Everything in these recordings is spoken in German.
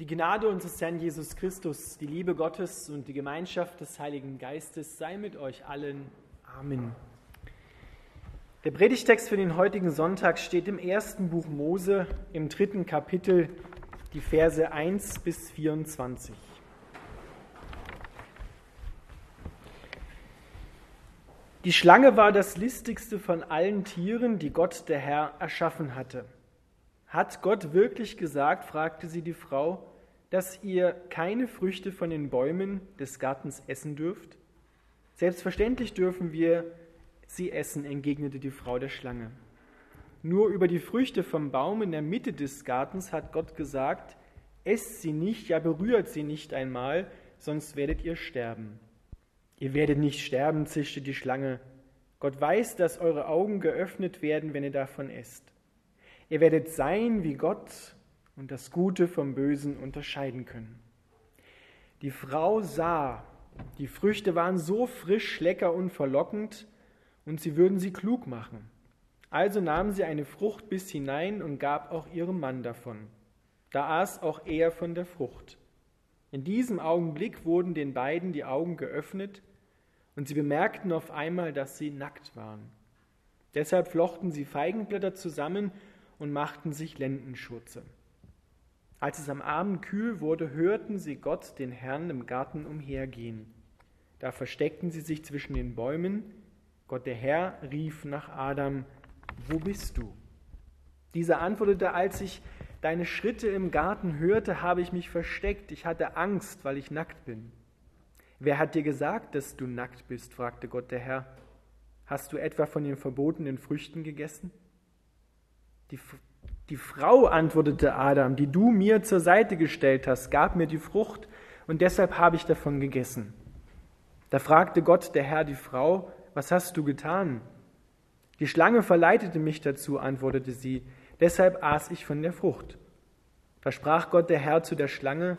Die Gnade unseres Herrn Jesus Christus, die Liebe Gottes und die Gemeinschaft des Heiligen Geistes sei mit euch allen. Amen. Der Predigtext für den heutigen Sonntag steht im ersten Buch Mose im dritten Kapitel, die Verse 1 bis 24. Die Schlange war das listigste von allen Tieren, die Gott der Herr erschaffen hatte. Hat Gott wirklich gesagt, fragte sie die Frau, dass ihr keine Früchte von den Bäumen des Gartens essen dürft? Selbstverständlich dürfen wir sie essen, entgegnete die Frau der Schlange. Nur über die Früchte vom Baum in der Mitte des Gartens hat Gott gesagt, esst sie nicht, ja berührt sie nicht einmal, sonst werdet ihr sterben. Ihr werdet nicht sterben, zischte die Schlange. Gott weiß, dass eure Augen geöffnet werden, wenn ihr davon esst. Ihr werdet sein wie Gott und das Gute vom Bösen unterscheiden können. Die Frau sah, die Früchte waren so frisch, lecker und verlockend, und sie würden sie klug machen. Also nahm sie eine Frucht bis hinein und gab auch ihrem Mann davon. Da aß auch er von der Frucht. In diesem Augenblick wurden den beiden die Augen geöffnet, und sie bemerkten auf einmal, dass sie nackt waren. Deshalb flochten sie Feigenblätter zusammen und machten sich Lendenschurze. Als es am Abend kühl wurde, hörten sie Gott, den Herrn, im Garten umhergehen. Da versteckten sie sich zwischen den Bäumen. Gott der Herr rief nach Adam, Wo bist du? Dieser antwortete, als ich deine Schritte im Garten hörte, habe ich mich versteckt. Ich hatte Angst, weil ich nackt bin. Wer hat dir gesagt, dass du nackt bist? fragte Gott der Herr. Hast du etwa von den verbotenen Früchten gegessen? Die, die Frau, antwortete Adam, die du mir zur Seite gestellt hast, gab mir die Frucht, und deshalb habe ich davon gegessen. Da fragte Gott, der Herr, die Frau, was hast du getan? Die Schlange verleitete mich dazu, antwortete sie, deshalb aß ich von der Frucht. Da sprach Gott, der Herr, zu der Schlange,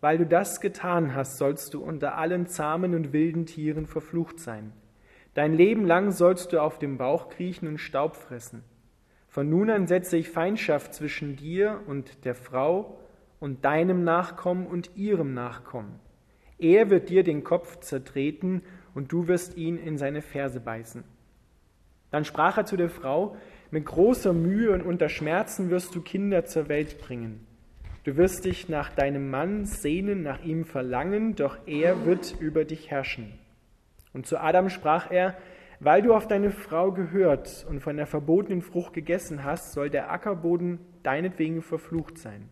weil du das getan hast, sollst du unter allen zahmen und wilden Tieren verflucht sein. Dein Leben lang sollst du auf dem Bauch kriechen und Staub fressen. Von nun an setze ich Feindschaft zwischen dir und der Frau und deinem Nachkommen und ihrem Nachkommen. Er wird dir den Kopf zertreten und du wirst ihn in seine Ferse beißen. Dann sprach er zu der Frau, mit großer Mühe und unter Schmerzen wirst du Kinder zur Welt bringen. Du wirst dich nach deinem Mann sehnen, nach ihm verlangen, doch er wird über dich herrschen. Und zu Adam sprach er, weil du auf deine Frau gehört und von der verbotenen Frucht gegessen hast, soll der Ackerboden deinetwegen verflucht sein.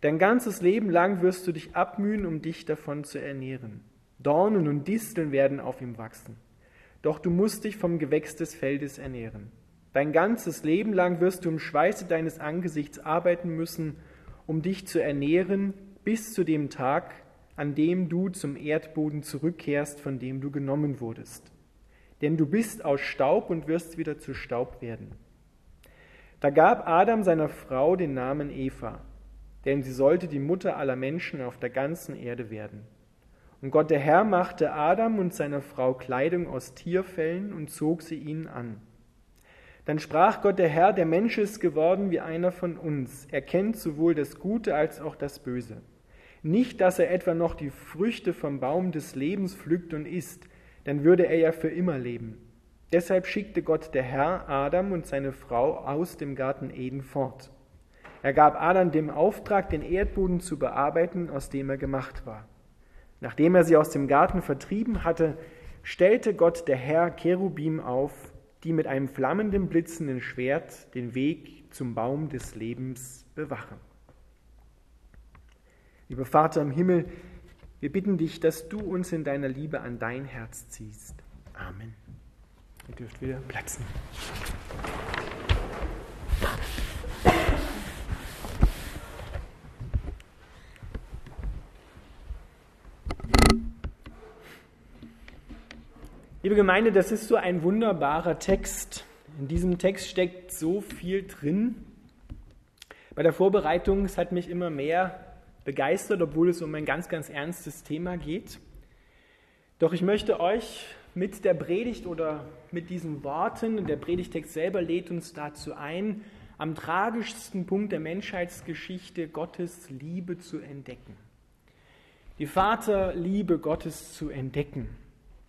Dein ganzes Leben lang wirst du dich abmühen, um dich davon zu ernähren. Dornen und Disteln werden auf ihm wachsen. Doch du musst dich vom Gewächs des Feldes ernähren. Dein ganzes Leben lang wirst du im Schweiße deines Angesichts arbeiten müssen, um dich zu ernähren, bis zu dem Tag, an dem du zum Erdboden zurückkehrst, von dem du genommen wurdest denn du bist aus Staub und wirst wieder zu Staub werden. Da gab Adam seiner Frau den Namen Eva, denn sie sollte die Mutter aller Menschen auf der ganzen Erde werden. Und Gott der Herr machte Adam und seiner Frau Kleidung aus Tierfellen und zog sie ihnen an. Dann sprach Gott der Herr, der Mensch ist geworden wie einer von uns, er kennt sowohl das Gute als auch das Böse. Nicht, dass er etwa noch die Früchte vom Baum des Lebens pflückt und isst, dann würde er ja für immer leben. Deshalb schickte Gott der Herr Adam und seine Frau aus dem Garten Eden fort. Er gab Adam den Auftrag, den Erdboden zu bearbeiten, aus dem er gemacht war. Nachdem er sie aus dem Garten vertrieben hatte, stellte Gott der Herr Cherubim auf, die mit einem flammenden, blitzenden Schwert den Weg zum Baum des Lebens bewachen. Lieber Vater im Himmel, wir bitten dich, dass du uns in deiner Liebe an dein Herz ziehst. Amen. Ihr dürft wieder platzen. Liebe Gemeinde, das ist so ein wunderbarer Text. In diesem Text steckt so viel drin. Bei der Vorbereitung, es hat mich immer mehr begeistert, obwohl es um ein ganz, ganz ernstes Thema geht. Doch ich möchte euch mit der Predigt oder mit diesen Worten, der Predigtext selber lädt uns dazu ein, am tragischsten Punkt der Menschheitsgeschichte Gottes Liebe zu entdecken. Die Vaterliebe Gottes zu entdecken,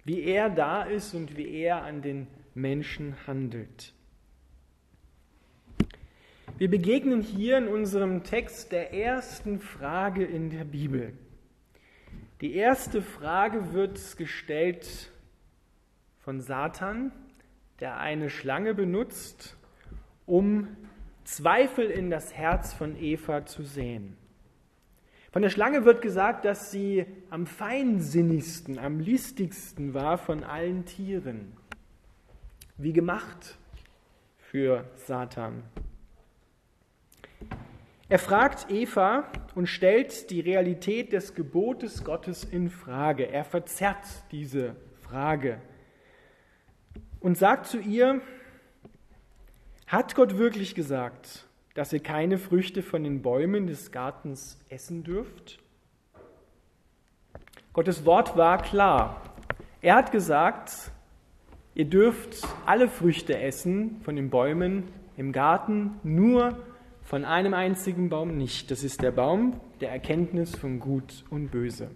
wie er da ist und wie er an den Menschen handelt. Wir begegnen hier in unserem Text der ersten Frage in der Bibel. Die erste Frage wird gestellt von Satan, der eine Schlange benutzt, um Zweifel in das Herz von Eva zu säen. Von der Schlange wird gesagt, dass sie am feinsinnigsten, am listigsten war von allen Tieren. Wie gemacht für Satan. Er fragt Eva und stellt die Realität des Gebotes Gottes in Frage. Er verzerrt diese Frage und sagt zu ihr, hat Gott wirklich gesagt, dass ihr keine Früchte von den Bäumen des Gartens essen dürft? Gottes Wort war klar. Er hat gesagt, ihr dürft alle Früchte essen von den Bäumen im Garten, nur von einem einzigen Baum nicht. Das ist der Baum der Erkenntnis von Gut und Böse.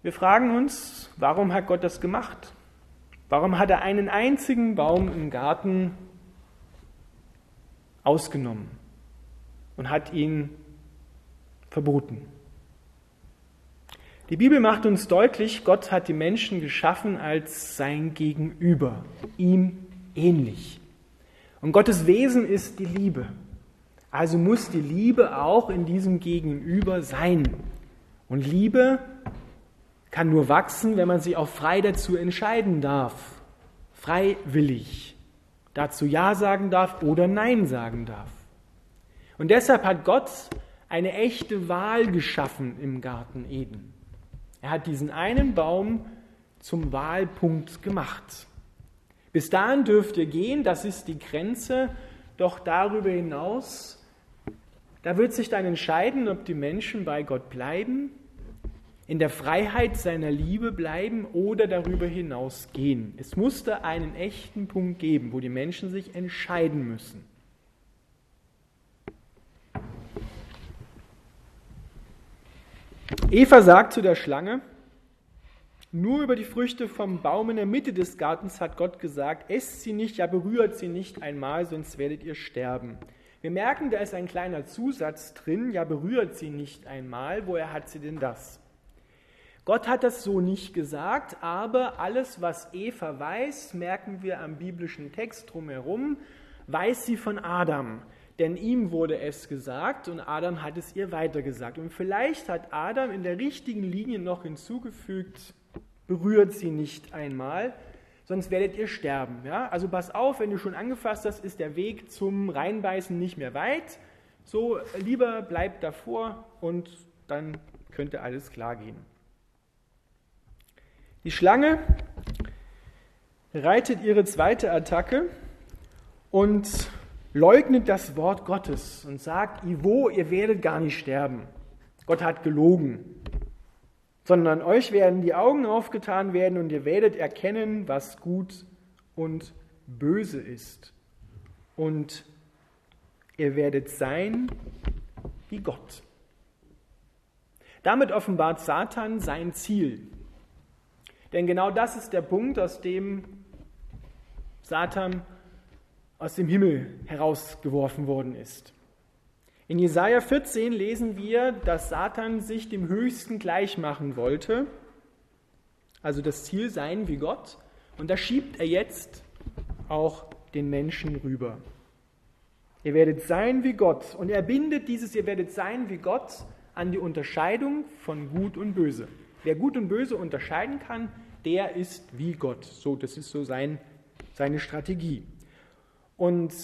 Wir fragen uns, warum hat Gott das gemacht? Warum hat er einen einzigen Baum im Garten ausgenommen und hat ihn verboten? Die Bibel macht uns deutlich, Gott hat die Menschen geschaffen als sein Gegenüber, ihm ähnlich. Und Gottes Wesen ist die Liebe. Also muss die Liebe auch in diesem Gegenüber sein. Und Liebe kann nur wachsen, wenn man sich auch frei dazu entscheiden darf. Freiwillig. Dazu Ja sagen darf oder Nein sagen darf. Und deshalb hat Gott eine echte Wahl geschaffen im Garten Eden. Er hat diesen einen Baum zum Wahlpunkt gemacht. Bis dahin dürft ihr gehen, das ist die Grenze, doch darüber hinaus, da wird sich dann entscheiden, ob die Menschen bei Gott bleiben in der Freiheit seiner Liebe bleiben oder darüber hinaus gehen. Es musste einen echten Punkt geben, wo die Menschen sich entscheiden müssen. Eva sagt zu der Schlange, nur über die Früchte vom Baum in der Mitte des Gartens hat Gott gesagt, esst sie nicht, ja berührt sie nicht einmal, sonst werdet ihr sterben. Wir merken, da ist ein kleiner Zusatz drin, ja berührt sie nicht einmal. Woher hat sie denn das? Gott hat das so nicht gesagt, aber alles, was Eva weiß, merken wir am biblischen Text drumherum, weiß sie von Adam. Denn ihm wurde es gesagt und Adam hat es ihr weitergesagt. Und vielleicht hat Adam in der richtigen Linie noch hinzugefügt, berührt sie nicht einmal, sonst werdet ihr sterben. Ja? Also pass auf, wenn du schon angefasst hast, ist der Weg zum Reinbeißen nicht mehr weit. So, lieber bleib davor und dann könnte alles klar gehen. Die Schlange reitet ihre zweite Attacke und leugnet das Wort Gottes und sagt, Ivo, ihr werdet gar nicht sterben. Gott hat gelogen. Sondern euch werden die Augen aufgetan werden und ihr werdet erkennen, was gut und böse ist. Und ihr werdet sein wie Gott. Damit offenbart Satan sein Ziel. Denn genau das ist der Punkt, aus dem Satan aus dem Himmel herausgeworfen worden ist. In Jesaja 14 lesen wir, dass Satan sich dem Höchsten gleich machen wollte, also das Ziel sein wie Gott, und da schiebt er jetzt auch den Menschen rüber. Ihr werdet sein wie Gott. Und er bindet dieses Ihr werdet sein wie Gott an die Unterscheidung von Gut und Böse. Wer Gut und Böse unterscheiden kann, der ist wie Gott. So, das ist so sein, seine Strategie. Und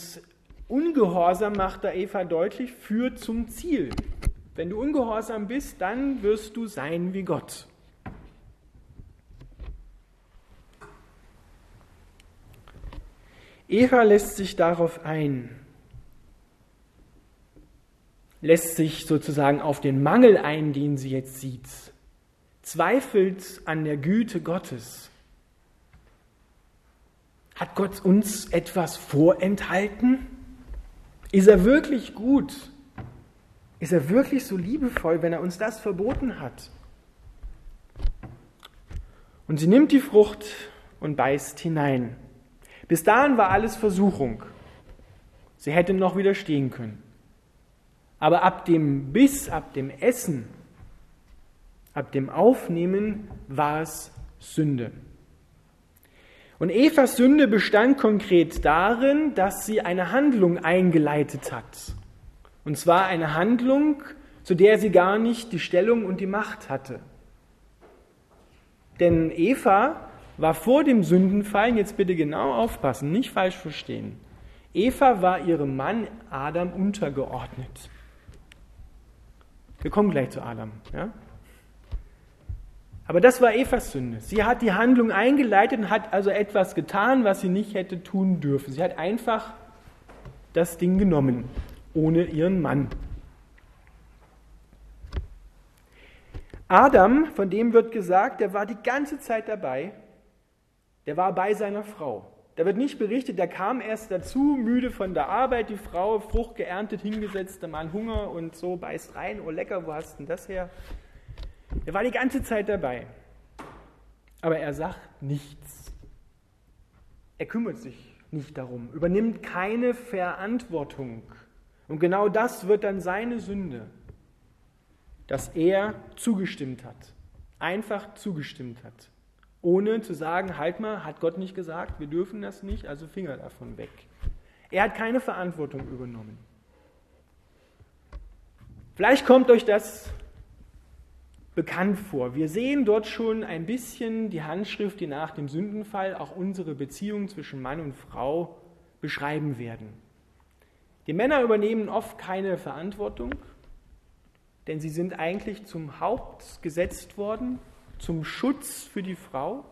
Ungehorsam macht da Eva deutlich, führt zum Ziel. Wenn du ungehorsam bist, dann wirst du sein wie Gott. Eva lässt sich darauf ein, lässt sich sozusagen auf den Mangel ein, den sie jetzt sieht zweifelt an der Güte Gottes. Hat Gott uns etwas vorenthalten? Ist er wirklich gut? Ist er wirklich so liebevoll, wenn er uns das verboten hat? Und sie nimmt die Frucht und beißt hinein. Bis dahin war alles Versuchung. Sie hätte noch widerstehen können. Aber ab dem Biss, ab dem Essen, ab dem Aufnehmen war es Sünde. Und Evas Sünde bestand konkret darin, dass sie eine Handlung eingeleitet hat. Und zwar eine Handlung, zu der sie gar nicht die Stellung und die Macht hatte. Denn Eva war vor dem Sündenfall, jetzt bitte genau aufpassen, nicht falsch verstehen. Eva war ihrem Mann Adam untergeordnet. Wir kommen gleich zu Adam. Ja? Aber das war Evas Sünde. Sie hat die Handlung eingeleitet und hat also etwas getan, was sie nicht hätte tun dürfen. Sie hat einfach das Ding genommen, ohne ihren Mann. Adam, von dem wird gesagt, der war die ganze Zeit dabei, der war bei seiner Frau. Da wird nicht berichtet, der kam erst dazu, müde von der Arbeit, die Frau, Frucht geerntet, hingesetzt, der Mann Hunger und so, beißt rein, oh lecker, wo hast denn das her? Er war die ganze Zeit dabei. Aber er sagt nichts. Er kümmert sich nicht darum, übernimmt keine Verantwortung. Und genau das wird dann seine Sünde, dass er zugestimmt hat, einfach zugestimmt hat, ohne zu sagen, halt mal, hat Gott nicht gesagt, wir dürfen das nicht, also Finger davon weg. Er hat keine Verantwortung übernommen. Vielleicht kommt euch das bekannt vor. Wir sehen dort schon ein bisschen die Handschrift, die nach dem Sündenfall auch unsere Beziehung zwischen Mann und Frau beschreiben werden. Die Männer übernehmen oft keine Verantwortung, denn sie sind eigentlich zum Haupt gesetzt worden, zum Schutz für die Frau,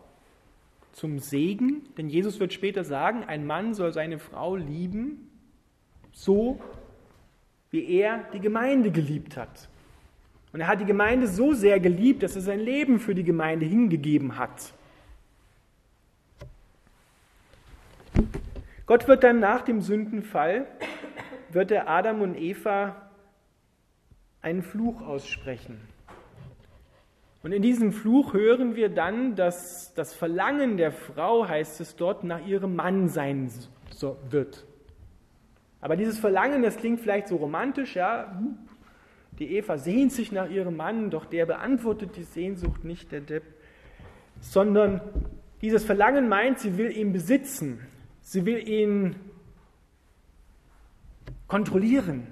zum Segen, denn Jesus wird später sagen, ein Mann soll seine Frau lieben, so wie er die Gemeinde geliebt hat. Und er hat die Gemeinde so sehr geliebt, dass er sein Leben für die Gemeinde hingegeben hat. Gott wird dann nach dem Sündenfall, wird er Adam und Eva einen Fluch aussprechen. Und in diesem Fluch hören wir dann, dass das Verlangen der Frau, heißt es dort, nach ihrem Mann sein wird. Aber dieses Verlangen, das klingt vielleicht so romantisch, ja, die Eva sehnt sich nach ihrem Mann, doch der beantwortet die Sehnsucht nicht, der Depp, sondern dieses Verlangen meint, sie will ihn besitzen, sie will ihn kontrollieren.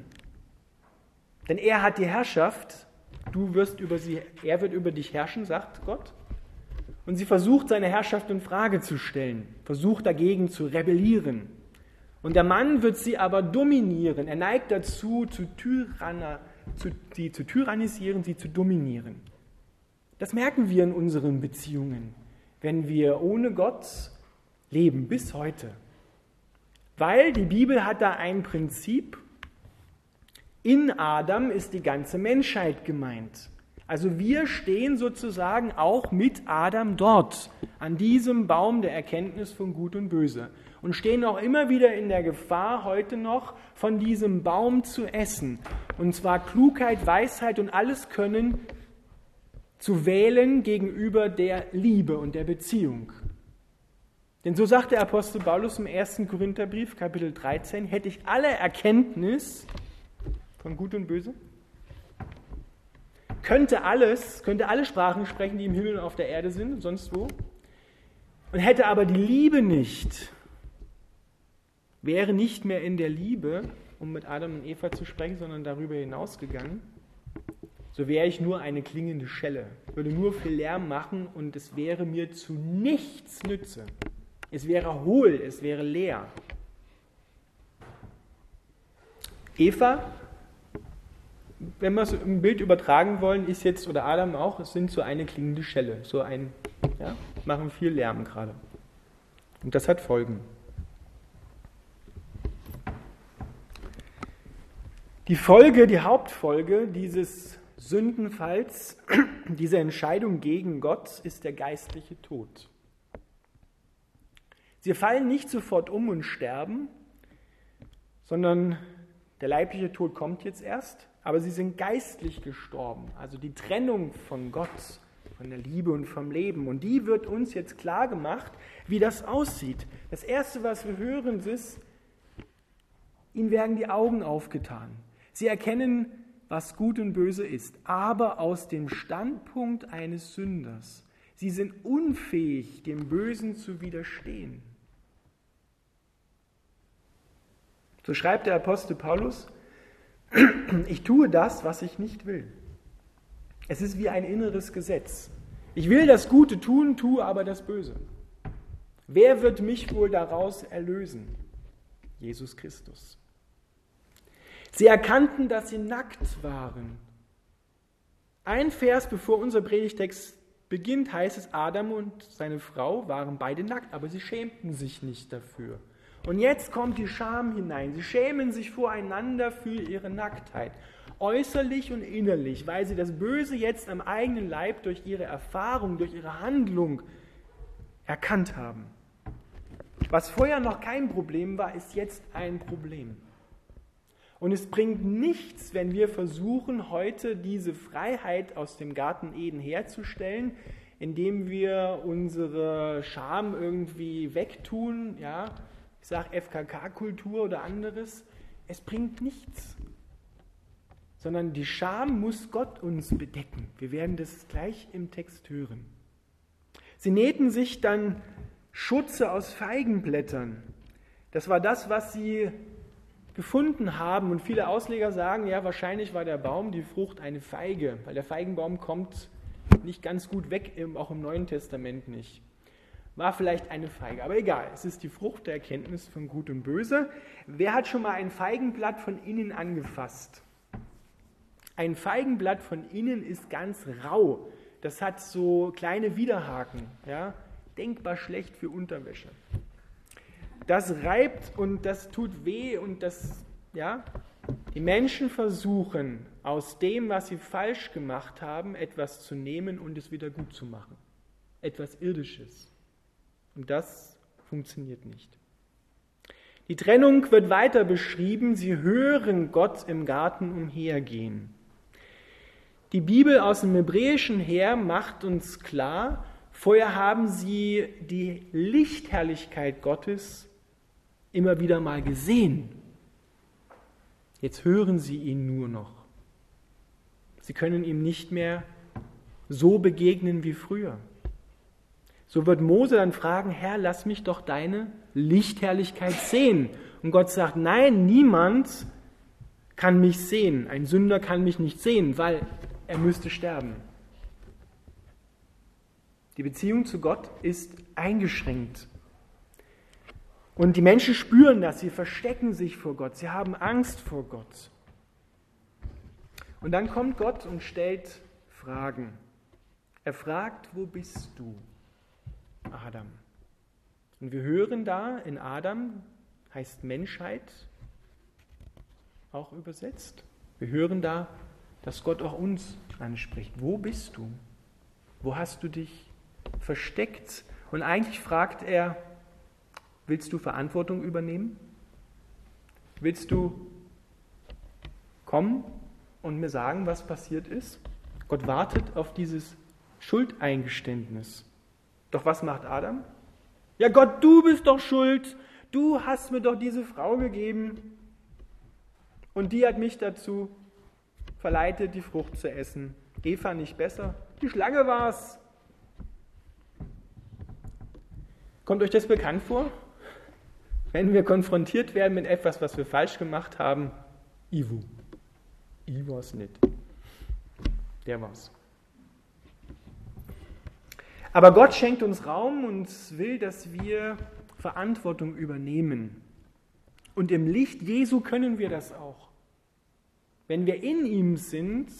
Denn er hat die Herrschaft, du wirst über sie, er wird über dich herrschen, sagt Gott. Und sie versucht seine Herrschaft in Frage zu stellen, versucht dagegen zu rebellieren. Und der Mann wird sie aber dominieren. Er neigt dazu, zu Tyranner, sie zu tyrannisieren, sie zu dominieren. Das merken wir in unseren Beziehungen, wenn wir ohne Gott leben, bis heute. Weil die Bibel hat da ein Prinzip, in Adam ist die ganze Menschheit gemeint. Also wir stehen sozusagen auch mit Adam dort, an diesem Baum der Erkenntnis von Gut und Böse und stehen auch immer wieder in der Gefahr, heute noch von diesem Baum zu essen. Und zwar Klugheit, Weisheit und alles Können zu wählen gegenüber der Liebe und der Beziehung. Denn so sagt der Apostel Paulus im 1. Korintherbrief, Kapitel 13, hätte ich alle Erkenntnis von Gut und Böse, könnte alles, könnte alle Sprachen sprechen, die im Himmel und auf der Erde sind, sonst wo, und hätte aber die Liebe nicht, wäre nicht mehr in der Liebe, um mit Adam und Eva zu sprechen, sondern darüber hinausgegangen, so wäre ich nur eine klingende Schelle, würde nur viel Lärm machen und es wäre mir zu nichts nütze. Es wäre hohl, es wäre leer. Eva, wenn wir es im Bild übertragen wollen, ist jetzt, oder Adam auch, es sind so eine klingende Schelle, so ein, ja, machen viel Lärm gerade. Und das hat Folgen. Die Folge, die Hauptfolge dieses Sündenfalls, dieser Entscheidung gegen Gott ist der geistliche Tod. Sie fallen nicht sofort um und sterben, sondern der leibliche Tod kommt jetzt erst, aber sie sind geistlich gestorben. Also die Trennung von Gott, von der Liebe und vom Leben. Und die wird uns jetzt klar gemacht, wie das aussieht. Das Erste, was wir hören, ist, ihnen werden die Augen aufgetan. Sie erkennen, was gut und böse ist, aber aus dem Standpunkt eines Sünders. Sie sind unfähig, dem Bösen zu widerstehen. So schreibt der Apostel Paulus, ich tue das, was ich nicht will. Es ist wie ein inneres Gesetz. Ich will das Gute tun, tue aber das Böse. Wer wird mich wohl daraus erlösen? Jesus Christus. Sie erkannten, dass sie nackt waren. Ein Vers bevor unser Predigtext beginnt, heißt es, Adam und seine Frau waren beide nackt, aber sie schämten sich nicht dafür. Und jetzt kommt die Scham hinein. Sie schämen sich voreinander für ihre Nacktheit, äußerlich und innerlich, weil sie das Böse jetzt am eigenen Leib durch ihre Erfahrung, durch ihre Handlung erkannt haben. Was vorher noch kein Problem war, ist jetzt ein Problem. Und es bringt nichts, wenn wir versuchen, heute diese Freiheit aus dem Garten Eden herzustellen, indem wir unsere Scham irgendwie wegtun, ja, ich sage FKK-Kultur oder anderes, es bringt nichts. Sondern die Scham muss Gott uns bedecken. Wir werden das gleich im Text hören. Sie nähten sich dann Schutze aus Feigenblättern. Das war das, was sie gefunden haben. Und viele Ausleger sagen, ja, wahrscheinlich war der Baum, die Frucht, eine Feige, weil der Feigenbaum kommt nicht ganz gut weg, auch im Neuen Testament nicht. War vielleicht eine Feige, aber egal, es ist die Frucht der Erkenntnis von Gut und Böse. Wer hat schon mal ein Feigenblatt von innen angefasst? Ein Feigenblatt von innen ist ganz rau. Das hat so kleine Widerhaken, ja? denkbar schlecht für Unterwäsche. Das reibt und das tut weh und das, ja, die Menschen versuchen, aus dem, was sie falsch gemacht haben, etwas zu nehmen und es wieder gut zu machen. Etwas Irdisches. Und das funktioniert nicht. Die Trennung wird weiter beschrieben. Sie hören Gott im Garten umhergehen. Die Bibel aus dem Hebräischen her macht uns klar, vorher haben sie die Lichtherrlichkeit Gottes immer wieder mal gesehen. Jetzt hören sie ihn nur noch. Sie können ihm nicht mehr so begegnen wie früher. So wird Mose dann fragen, Herr, lass mich doch deine Lichtherrlichkeit sehen. Und Gott sagt, nein, niemand kann mich sehen. Ein Sünder kann mich nicht sehen, weil er müsste sterben. Die Beziehung zu Gott ist eingeschränkt. Und die Menschen spüren das, sie verstecken sich vor Gott, sie haben Angst vor Gott. Und dann kommt Gott und stellt Fragen. Er fragt, wo bist du? Adam. Und wir hören da in Adam heißt Menschheit auch übersetzt. Wir hören da, dass Gott auch uns anspricht. Wo bist du? Wo hast du dich versteckt? Und eigentlich fragt er, willst du Verantwortung übernehmen? Willst du kommen und mir sagen, was passiert ist? Gott wartet auf dieses Schuldeingeständnis. Doch was macht Adam? Ja, Gott, du bist doch schuld. Du hast mir doch diese Frau gegeben. Und die hat mich dazu verleitet, die Frucht zu essen. Eva nicht besser? Die Schlange war's. Kommt euch das bekannt vor? Wenn wir konfrontiert werden mit etwas, was wir falsch gemacht haben, Ivo. Ich war's nicht. Der war's. Aber Gott schenkt uns Raum und will, dass wir Verantwortung übernehmen. Und im Licht Jesu können wir das auch. Wenn wir in ihm sind,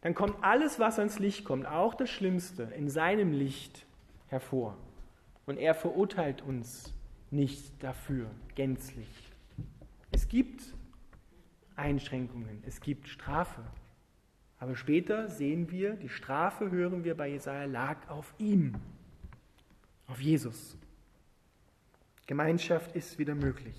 dann kommt alles, was ans Licht kommt, auch das Schlimmste, in seinem Licht hervor. Und er verurteilt uns nicht dafür, gänzlich. Es gibt Einschränkungen, es gibt Strafe, aber später sehen wir, die Strafe, hören wir bei Jesaja, lag auf ihm, auf Jesus. Gemeinschaft ist wieder möglich.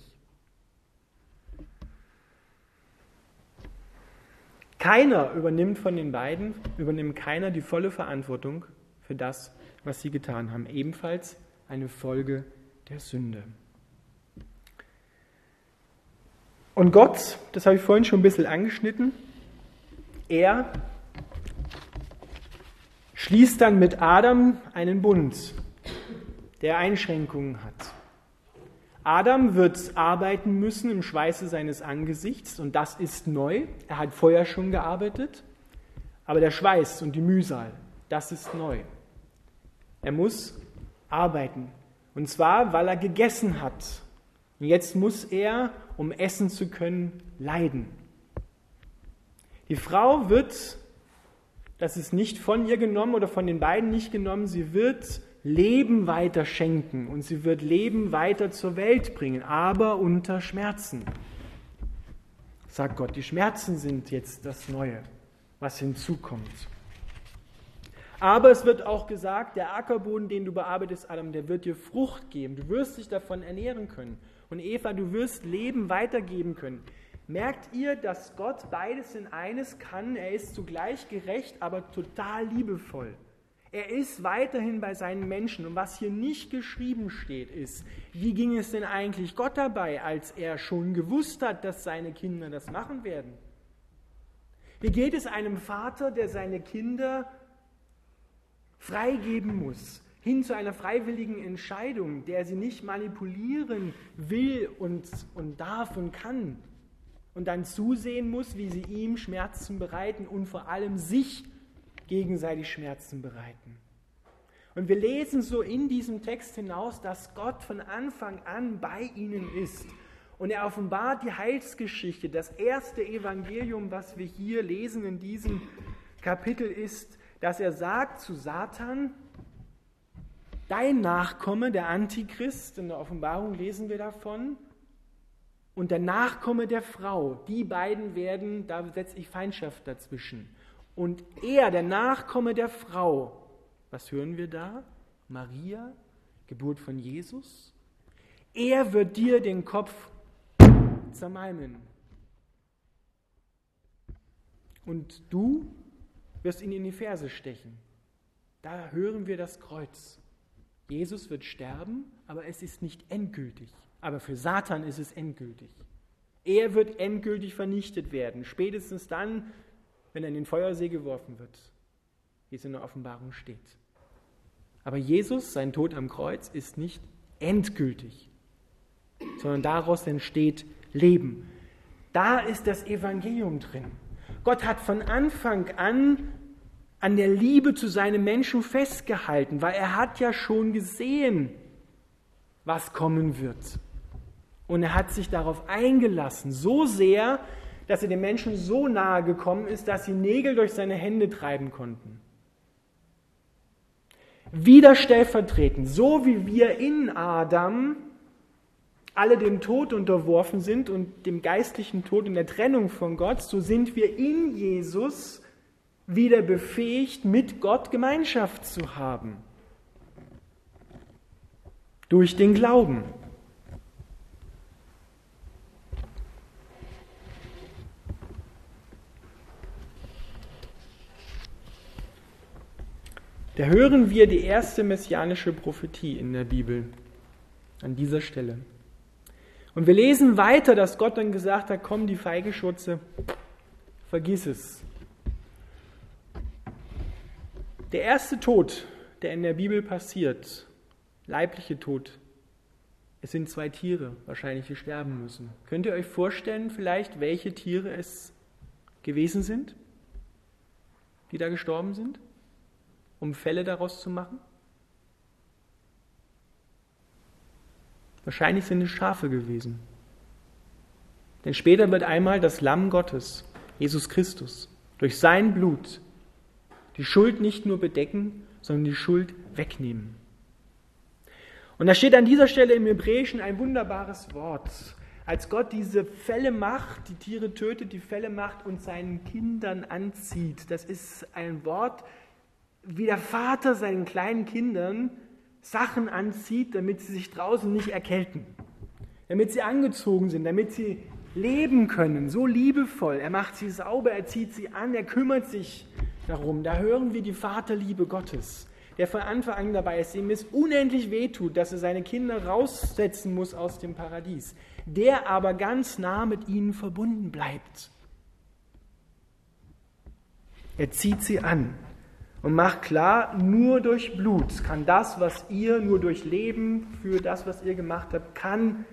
Keiner übernimmt von den beiden, übernimmt keiner die volle Verantwortung für das, was sie getan haben. Ebenfalls eine Folge der Sünde. Und Gott, das habe ich vorhin schon ein bisschen angeschnitten, er schließt dann mit Adam einen Bund, der Einschränkungen hat. Adam wird arbeiten müssen im Schweiße seines Angesichts und das ist neu. Er hat vorher schon gearbeitet, aber der Schweiß und die Mühsal, das ist neu. Er muss arbeiten und zwar, weil er gegessen hat. Und jetzt muss er, um essen zu können, leiden. Die Frau wird, das ist nicht von ihr genommen oder von den beiden nicht genommen, sie wird Leben weiter schenken und sie wird Leben weiter zur Welt bringen, aber unter Schmerzen. Sagt Gott, die Schmerzen sind jetzt das Neue, was hinzukommt. Aber es wird auch gesagt, der Ackerboden, den du bearbeitest, Adam, der wird dir Frucht geben. Du wirst dich davon ernähren können. Und Eva, du wirst Leben weitergeben können. Merkt ihr, dass Gott beides in eines kann? Er ist zugleich gerecht, aber total liebevoll. Er ist weiterhin bei seinen Menschen. Und was hier nicht geschrieben steht, ist, wie ging es denn eigentlich Gott dabei, als er schon gewusst hat, dass seine Kinder das machen werden? Wie geht es einem Vater, der seine Kinder freigeben muss, hin zu einer freiwilligen Entscheidung, der sie nicht manipulieren will und, und darf und kann, und dann zusehen muss, wie sie ihm Schmerzen bereiten und vor allem sich gegenseitig Schmerzen bereiten. Und wir lesen so in diesem Text hinaus, dass Gott von Anfang an bei ihnen ist. Und er offenbart die Heilsgeschichte. Das erste Evangelium, was wir hier lesen in diesem Kapitel, ist, dass er sagt zu Satan, dein Nachkomme, der Antichrist, in der Offenbarung lesen wir davon, und der Nachkomme der Frau, die beiden werden, da setze ich Feindschaft dazwischen. Und er, der Nachkomme der Frau, was hören wir da? Maria, Geburt von Jesus. Er wird dir den Kopf zermalmen. Und du wirst ihn in die Ferse stechen. Da hören wir das Kreuz. Jesus wird sterben, aber es ist nicht endgültig. Aber für Satan ist es endgültig. Er wird endgültig vernichtet werden, spätestens dann, wenn er in den Feuersee geworfen wird, wie es in der Offenbarung steht. Aber Jesus, sein Tod am Kreuz, ist nicht endgültig, sondern daraus entsteht Leben. Da ist das Evangelium drin. Gott hat von Anfang an an der Liebe zu seinem Menschen festgehalten, weil er hat ja schon gesehen, was kommen wird. Und er hat sich darauf eingelassen, so sehr, dass er den Menschen so nahe gekommen ist, dass sie Nägel durch seine Hände treiben konnten. Wieder stellvertretend, so wie wir in Adam alle dem Tod unterworfen sind und dem geistlichen Tod und der Trennung von Gott, so sind wir in Jesus wieder befähigt, mit Gott Gemeinschaft zu haben. Durch den Glauben. Da hören wir die erste messianische Prophetie in der Bibel an dieser Stelle. Und wir lesen weiter, dass Gott dann gesagt hat, komm, die Feigeschutze, vergiss es. Der erste Tod, der in der Bibel passiert, leibliche Tod, es sind zwei Tiere wahrscheinlich, die sterben müssen. Könnt ihr euch vorstellen vielleicht, welche Tiere es gewesen sind, die da gestorben sind? um Fälle daraus zu machen? Wahrscheinlich sind es Schafe gewesen. Denn später wird einmal das Lamm Gottes, Jesus Christus, durch sein Blut die Schuld nicht nur bedecken, sondern die Schuld wegnehmen. Und da steht an dieser Stelle im Hebräischen ein wunderbares Wort. Als Gott diese Fälle macht, die Tiere tötet, die Fälle macht und seinen Kindern anzieht. Das ist ein Wort, wie der Vater seinen kleinen Kindern Sachen anzieht, damit sie sich draußen nicht erkälten, damit sie angezogen sind, damit sie leben können, so liebevoll. Er macht sie sauber, er zieht sie an, er kümmert sich darum. Da hören wir die Vaterliebe Gottes, der von Anfang an dabei ist, dem es unendlich wehtut, dass er seine Kinder raussetzen muss aus dem Paradies, der aber ganz nah mit ihnen verbunden bleibt. Er zieht sie an und macht klar, nur durch Blut kann das, was ihr nur durch Leben für das, was ihr gemacht habt, kann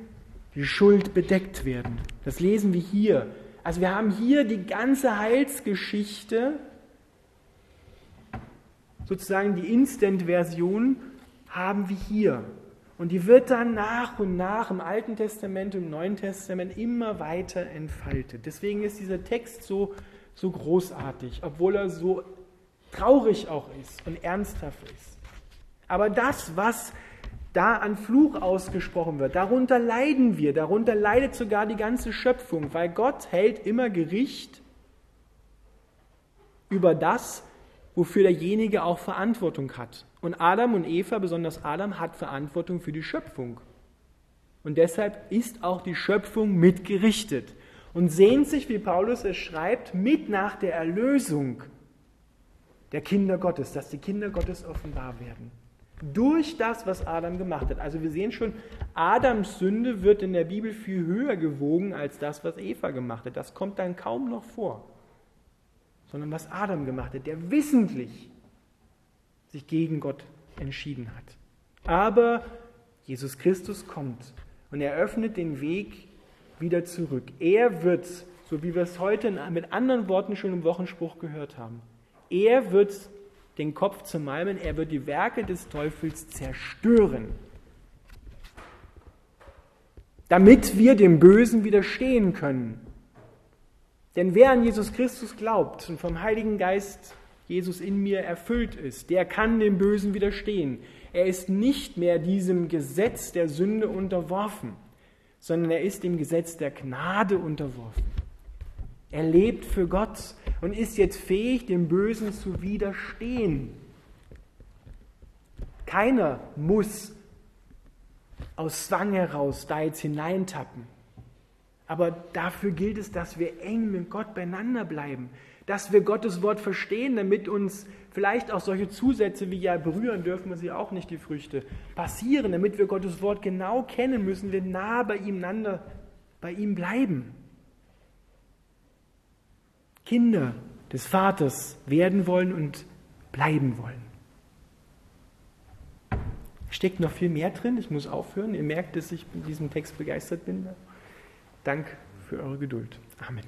die Schuld bedeckt werden. Das lesen wir hier. Also wir haben hier die ganze Heilsgeschichte, sozusagen die Instant-Version, haben wir hier. Und die wird dann nach und nach im Alten Testament im Neuen Testament immer weiter entfaltet. Deswegen ist dieser Text so, so großartig, obwohl er so traurig auch ist und ernsthaft ist. Aber das, was da an Fluch ausgesprochen wird. Darunter leiden wir, darunter leidet sogar die ganze Schöpfung, weil Gott hält immer Gericht über das, wofür derjenige auch Verantwortung hat. Und Adam und Eva, besonders Adam, hat Verantwortung für die Schöpfung. Und deshalb ist auch die Schöpfung mitgerichtet und sehnt sich, wie Paulus es schreibt, mit nach der Erlösung der Kinder Gottes, dass die Kinder Gottes offenbar werden durch das, was Adam gemacht hat. Also wir sehen schon, Adams Sünde wird in der Bibel viel höher gewogen als das, was Eva gemacht hat. Das kommt dann kaum noch vor. Sondern was Adam gemacht hat, der wissentlich sich gegen Gott entschieden hat. Aber Jesus Christus kommt und er öffnet den Weg wieder zurück. Er wird, so wie wir es heute mit anderen Worten schon im Wochenspruch gehört haben, er wird den Kopf zermalmen, er wird die Werke des Teufels zerstören, damit wir dem Bösen widerstehen können. Denn wer an Jesus Christus glaubt und vom Heiligen Geist Jesus in mir erfüllt ist, der kann dem Bösen widerstehen. Er ist nicht mehr diesem Gesetz der Sünde unterworfen, sondern er ist dem Gesetz der Gnade unterworfen. Er lebt für Gott und ist jetzt fähig, dem Bösen zu widerstehen. Keiner muss aus Zwang heraus da jetzt hineintappen. Aber dafür gilt es, dass wir eng mit Gott beieinander bleiben, dass wir Gottes Wort verstehen, damit uns vielleicht auch solche Zusätze wie ja berühren dürfen wir sie auch nicht, die Früchte, passieren, damit wir Gottes Wort genau kennen, müssen wir nah bei ihm, bei ihm bleiben. Kinder des Vaters werden wollen und bleiben wollen. Steckt noch viel mehr drin, ich muss aufhören. Ihr merkt, dass ich mit diesem Text begeistert bin. Dank für eure Geduld. Amen.